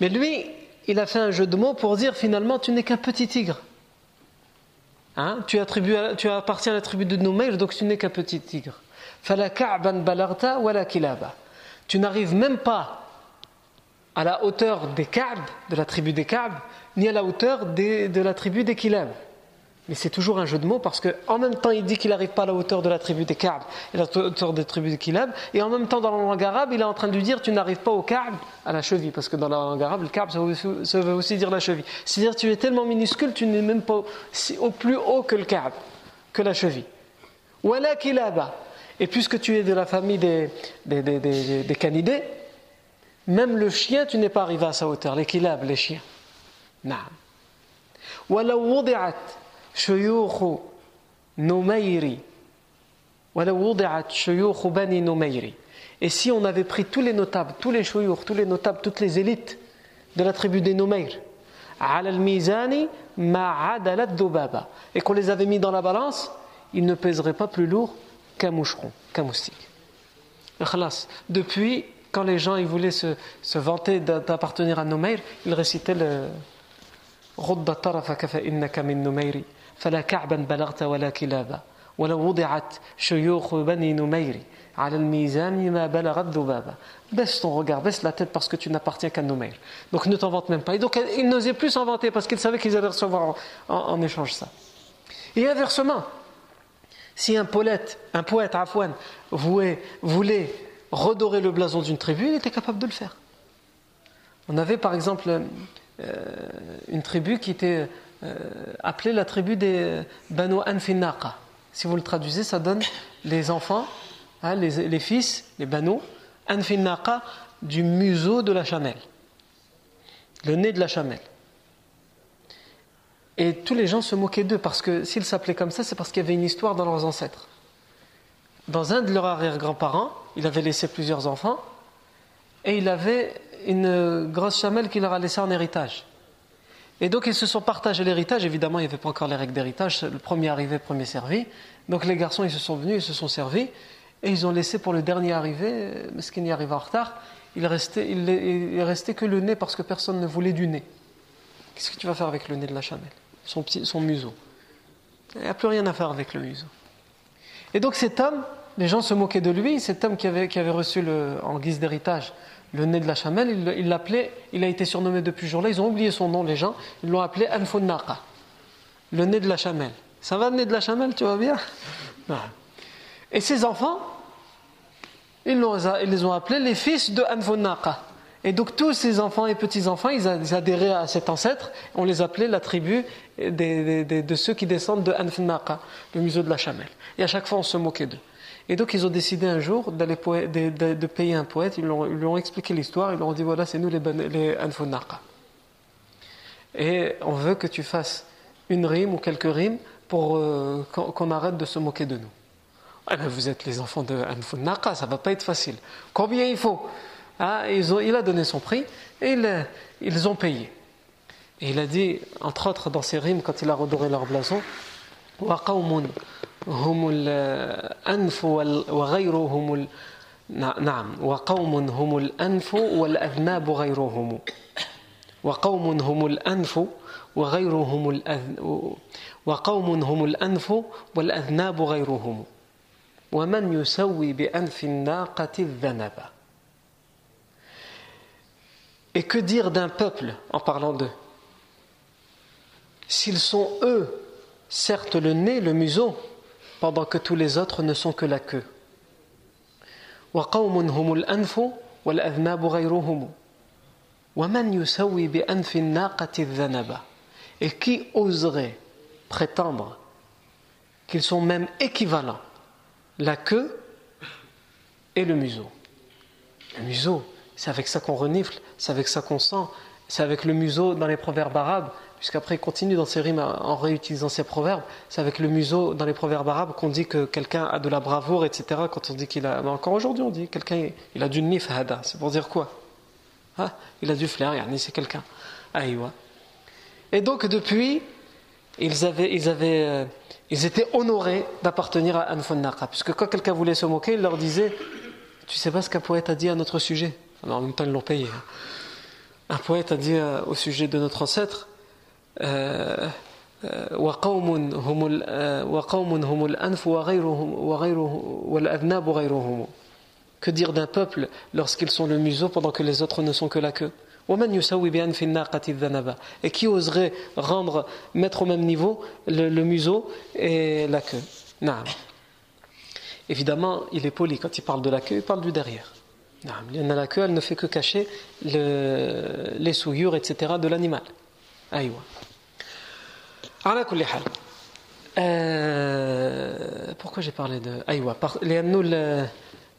S1: Mais lui, il a fait un jeu de mots pour dire finalement, tu n'es qu'un petit tigre. Hein? Tu, tu appartiens à la tribu de Nomeir, donc tu n'es qu'un petit tigre. Tu n'arrives même pas à la hauteur des Ka'b, de la tribu des Ka'b, ni à la hauteur de la tribu des Kilab. Mais c'est toujours un jeu de mots parce qu'en même temps il dit qu'il n'arrive pas à la hauteur de la tribu des Ka'b et à la hauteur des tribus des Kilab, et en même temps dans la langue arabe il est en train de lui dire tu n'arrives pas au Ka'b, à la cheville, parce que dans la langue arabe le Ka'b ça veut aussi dire la cheville. C'est-à-dire tu es tellement minuscule, tu n'es même pas au plus haut que le Ka'b, que la cheville. Wala Kilaba. Et puisque tu es de la famille des, des, des, des canidés, même le chien, tu n'es pas arrivé à sa hauteur, les kilab, les chiens. نعم ولو وضعت شيوخ نميري ولو وضعت شيوخ بني نميري Et si on avait pris tous les notables, tous les chouyours, tous les notables, toutes les élites de la tribu des Numayr, et qu'on les avait mis dans la balance, ils ne pèseraient pas plus lourd qu'un moucheron, qu'un moustique. Depuis, quand les gens ils voulaient se, se vanter d'appartenir à Numayr, ils récitaient le, غض طرفك فإنك من نمير فلا كعبا بلغت ولا كلابا ولو وضعت شيوخ بني نمير على الميزان ما بلغت ذبابا Baisse ton regard, baisse la tête parce que tu n'appartiens qu'à Numayr. Donc ne t'en vante même pas. Et donc ils n'osaient plus s'en vanter parce qu'ils savaient qu'ils allaient recevoir en, en, en, échange ça. Et inversement, si un poète, un poète Afouane, voulait, voulait redorer le blason d'une tribu, il était capable de le faire. On avait par exemple euh, une tribu qui était euh, appelée la tribu des Banu Anfinaqa. Si vous le traduisez, ça donne les enfants hein, les, fils, les banou, anfinnaqa, du museau de la chamelle, le nez de la chamelle. Et tous les gens se moquaient d'eux parce que s'ils s'appelaient comme ça, c'est parce qu'il y avait une histoire dans leurs ancêtres. Dans un de leurs arrière-grands-parents, il avait laissé plusieurs enfants et il avait une grosse chamelle qu'il leur a laissée en héritage. Et donc ils se sont partagés l'héritage. Évidemment, il n'y avait pas encore les règles d'héritage. Le premier arrivé, premier servi. Donc les garçons, ils se sont venus, ils se sont servis. Et ils ont laissé pour le dernier arrivé, ce qui n'y arrive en retard, il restait, il, restait que le nez parce que personne ne voulait du nez. Qu'est-ce que tu vas faire avec le nez de la chamelle? Son, son museau. Il n'y a plus rien à faire avec le museau. Et donc cet homme, les gens se moquaient de lui, cet homme qui avait, qui avait reçu en guise d'héritage le nez de la chamelle, il l'appelait, il, a été surnommé depuis ce jour-là, ils ont oublié son nom, les gens, ils l'ont appelé Anfunnaqa, le nez de la chamelle. Ça va le nez de la chamelle, tu vois bien? Et ses enfants, ils, ils, les ont appelés les fils de Anfunnaqa. Et donc tous ces enfants et petits-enfants, ils adhéraient à cet ancêtre, on les appelait la tribu de ceux qui descendent de Anfunnaqa, le museau de la chamelle. Et à chaque fois, on se moquait d'eux. Et donc ils ont décidé un jour de, payer un poète, ils, lui ont expliqué l'histoire, ils leur ont dit voilà c'est nous les, les Et on veut que tu fasses une rime ou quelques rimes pour euh, qu'on arrête de se moquer de nous. Ben, vous êtes les enfants de Anfunaqa, ça va pas être facile. Combien il faut? Ah, Il a donné son prix et ils ont payé. Et il a dit, entre autres dans ses rimes, quand il a redoré leur blason, هم الأنف وغيرهم ال... نعم وقوم هم الأنف والأذناب غيرهم. وقوم هم الأنف وغيرهم الأذ... وقوم هم الأنف والأذناب غيرهم. ومن يسوي بأنف الناقة الذنب. Et que dire d'un peuple en parlant d'eux? S'ils sont eux, certes le nez, le museau, pendant que tous les autres ne sont que la queue. Et qui oserait prétendre qu'ils sont même équivalents, la queue et le museau? Le museau, c'est avec ça qu'on renifle, c'est avec ça qu'on sent, c'est avec le museau dans les proverbes arabes, puisqu'après il continue dans ses rimes en réutilisant ses proverbes. C'est avec le museau dans les proverbes arabes qu'on dit que quelqu'un a de la bravoure, etc. Quand on dit qu'il a. encore aujourd'hui, on dit quelqu'un il a du nif hada. C'est pour dire quoi? Ah, Il a du flair, yani c'est quelqu'un. Aïwa. Et donc depuis, ils, avaient, ils, avaient, euh, ils étaient honorés d'appartenir à Anfon Naqa. Puisque quand quelqu'un voulait se moquer, il leur disait Tu sais pas ce qu'un poète a dit à notre sujet? Alors en même temps, ils l'ont payé. Hein. Un poète a dit euh, au sujet de notre ancêtre que dire d'un peuple lorsqu'ils sont le museau pendant que les autres ne sont que la queue? Et qui oserait rendre, mettre au même niveau le, museau et la queue? Évidemment, il est poli quand il parle de la queue, il parle du derrière. La queue, elle ne fait que cacher les souillures, etc. de l'animal. Aïwa. Euh, pourquoi j'ai parlé de Aïwa?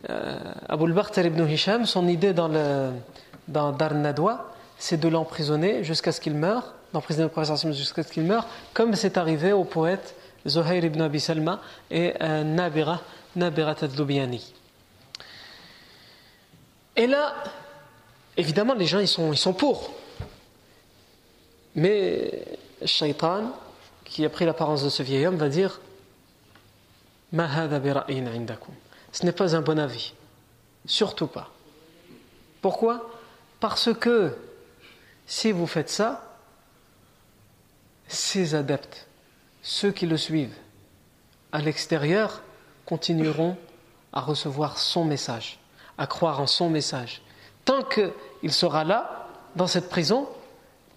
S1: Euh, Abu al ibn Hisham, son idée dans, le, dans Dar Nadwa, c'est de l'emprisonner jusqu'à ce qu'il meure, d'emprisonner le prophète jusqu'à ce qu'il meure, comme c'est arrivé au poète Zuhair ibn Abi Salma et euh, Nabira, Nabira. Et là, évidemment, les gens ils sont, ils sont pour. Mais Shaitan, qui a pris l'apparence de ce vieil homme, va dire Ce n'est pas un bon avis. Surtout pas. Pourquoi? Parce que si vous faites ça, ces adeptes, ceux qui le suivent, à l'extérieur, continueront à recevoir son message, à croire en son message. Tant qu'il sera là, dans cette prison,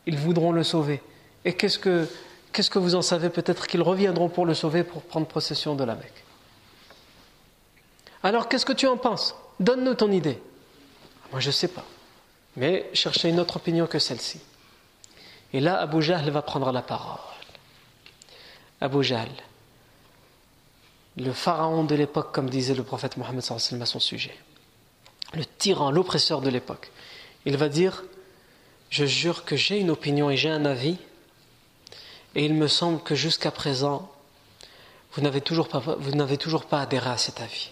S1: ils voudront le sauver. Et qu'est-ce que Qu'est-ce que vous en savez Peut-être qu'ils reviendront pour le sauver, pour prendre possession de la Mecque? Alors, qu'est-ce que tu en penses? Donne-nous ton idée. Moi, je ne sais pas. Mais cherchez une autre opinion que celle-ci. Et là, Abu Jahl va prendre la parole. Abu Jahl, le pharaon de l'époque, comme disait le prophète Mohammed à son sujet, le tyran, l'oppresseur de l'époque, il va dire Je jure que j'ai une opinion et j'ai un avis, et il me semble que jusqu'à présent, vous n'avez toujours, pas, toujours pas adhéré à cet avis.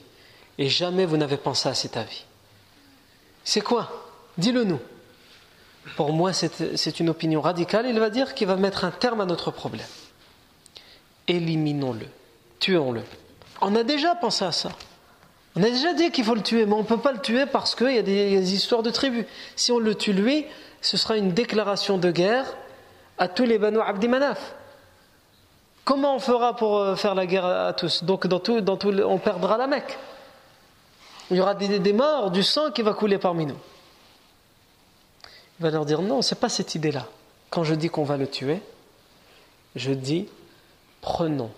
S1: Et jamais vous n'avez pensé à cet avis. C'est quoi? Dis-le nous. Pour moi, c'est une opinion radicale. Il va dire qu'il va mettre un terme à notre problème. Éliminons-le. Tuons-le. On a déjà pensé à ça. On a déjà dit qu'il faut le tuer, mais on ne peut pas le tuer parce qu'il y, a des histoires de tribus. Si on le tue lui, ce sera une déclaration de guerre à tous les Banu Abdi Manaf. Comment on fera pour euh, faire la guerre à tous? Donc dans tout, dans tout, on perdra la Mecque. Il y aura des, morts, du sang qui va couler parmi nous. Il va leur dire non, c'est pas cette idée-là. Quand je dis qu'on va le tuer, je dis prenons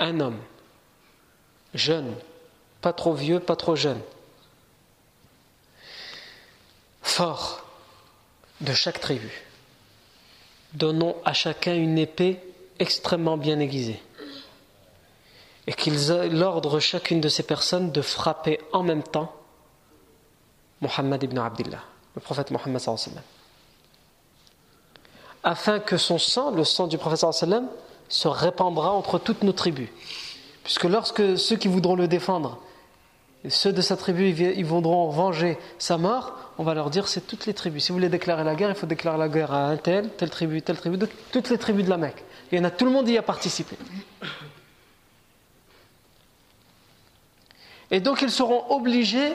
S1: un homme jeune, pas trop vieux, pas trop jeune, fort de chaque tribu. Donnons à chacun une épée extrêmement bien aiguisée et qu'ils l'ordre chacune de ces personnes de frapper en même temps Muhammad ibn Abdullah, le prophète Muhammad afin que son sang, le sang du prophète se répandra entre toutes nos tribus. Puisque lorsque ceux qui voudront le défendre, ceux de sa tribu, ils voudront venger sa mort, on va leur dire c'est toutes les tribus. Si vous voulez déclarer la guerre, il faut déclarer la guerre à un tel, telle tribu, telle tribu, toutes les tribus de la Mecque. Il y en a, tout le monde y a participé. Et donc ils seront obligés,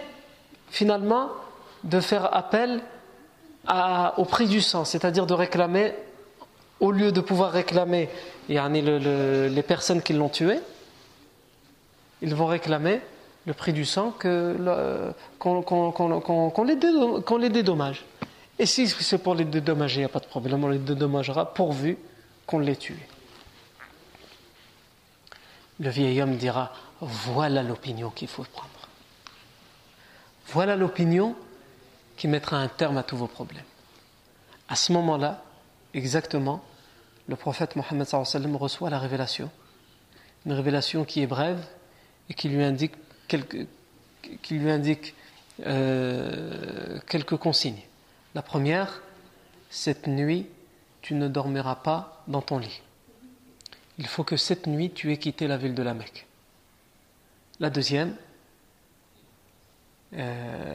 S1: finalement, de faire appel au prix du sang, c'est-à-dire de réclamer, au lieu de pouvoir réclamer les personnes qui l'ont tué, ils vont réclamer le prix du sang qu'on les, dédommage. Et si c'est pour les dédommager, il n'y a pas de problème, on les dédommagera pourvu qu'on les tue. Le vieil homme dira Voilà l'opinion qu'il faut prendre. Voilà l'opinion qui mettra un terme à tous vos problèmes. À ce moment-là, exactement, le prophète Mohammed reçoit la révélation. Une révélation qui est brève et qui lui indique quelques, qui lui indique, euh, quelques consignes. La première, cette nuit, tu ne dormiras pas dans ton lit. Il faut que cette nuit, tu aies quitté la ville de la Mecque. La deuxième, euh,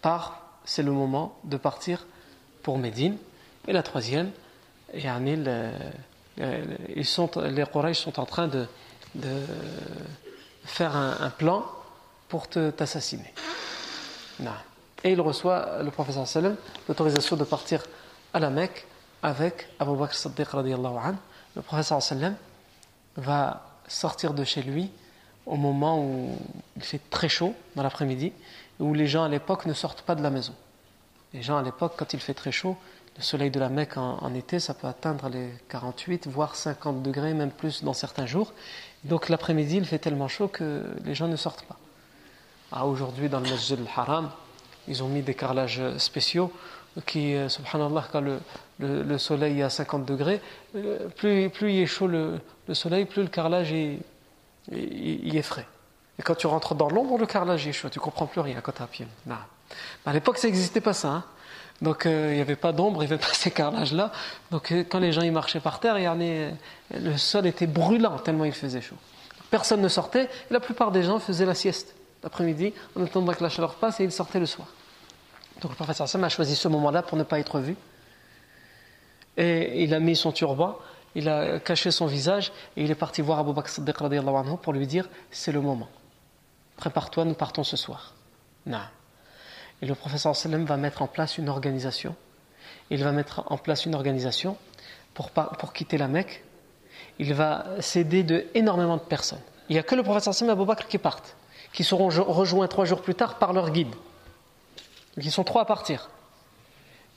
S1: part, c'est le moment de partir pour Médine. Et la troisième, ils sont, les Quraysh sont en train de, de faire un, plan pour t'assassiner. Et il reçoit, le professeur sallam, l'autorisation de partir à la Mecque avec Abu Bakr Siddiq an. Le professeur sallam va sortir de chez lui au moment où il fait très chaud dans l'après-midi, où les gens à l'époque ne sortent pas de la maison. Les gens à l'époque, quand il fait très chaud, le soleil de la Mecque en, été, ça peut atteindre les 48, voire 50 degrés, même plus dans certains jours. Donc l'après-midi, il fait tellement chaud que les gens ne sortent pas. Ah, Aujourd'hui, dans le Masjid al-Haram, ils ont mis des carrelages spéciaux qui, euh, subhanallah, quand le, le, soleil est à 50 degrés, euh, plus, plus il est chaud le, soleil, plus le carrelage est, il est frais. Et quand tu rentres dans l'ombre, le carrelage est chaud, tu comprends plus rien quand tu à pied. À l'époque, ça n'existait pas ça. Hein. Donc euh, il n'y avait pas d'ombre, il n'y avait pas <laughs> ces carrelages-là. Donc euh, quand les gens y marchaient par terre, il le sol était brûlant tellement il faisait chaud. Personne ne sortait, et la plupart des gens faisaient la sieste l'après-midi en attendant que la chaleur passe et ils sortaient le soir. Donc le professeur Sam a choisi ce moment-là pour ne pas être vu. Et il a mis son turban, il a caché son visage et il est parti voir Abu Bakr Siddiq pour lui dire c'est le moment. Prépare-toi, nous partons ce soir. Non. Et le professeur sallam va mettre en place une organisation. Il va mettre en place une organisation pour, quitter la Mecque. Il va s'aider de énormément de personnes. Il n'y a que le professeur sallam et Abu Bakr qui partent, qui seront rejoints trois jours plus tard par leur guide. Donc ils sont trois à partir.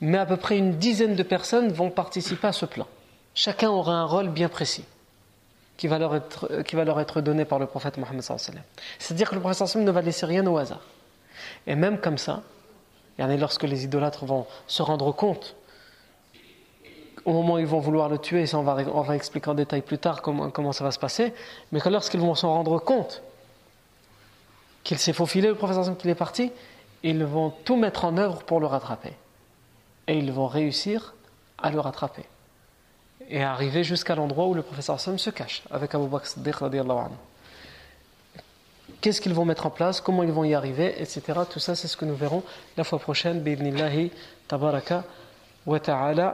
S1: Mais à peu près une dizaine de personnes vont participer à ce plan. Chacun aura un rôle bien précis qui va leur être, donné par le prophète Mohammed. C'est-à-dire que le prophète ne va laisser rien au hasard. Et même comme ça, lorsque les idolâtres vont se rendre compte au moment où ils vont vouloir le tuer, ça on va, expliquer en détail plus tard comment, ça va se passer, mais que lorsqu'ils vont s'en rendre compte qu'il s'est faufilé, le professeur qu'il est parti, ils vont tout mettre en œuvre pour le rattraper. Et ils vont réussir à le rattraper. Et arriver jusqu'à l'endroit où le professeur se cache, avec Abu Bakr Siddiq Qu'est-ce qu'ils vont mettre en place, comment ils vont y arriver, etc. Tout ça, c'est ce que nous verrons la fois prochaine. Bidnillahi tabaraka wa ta'ala.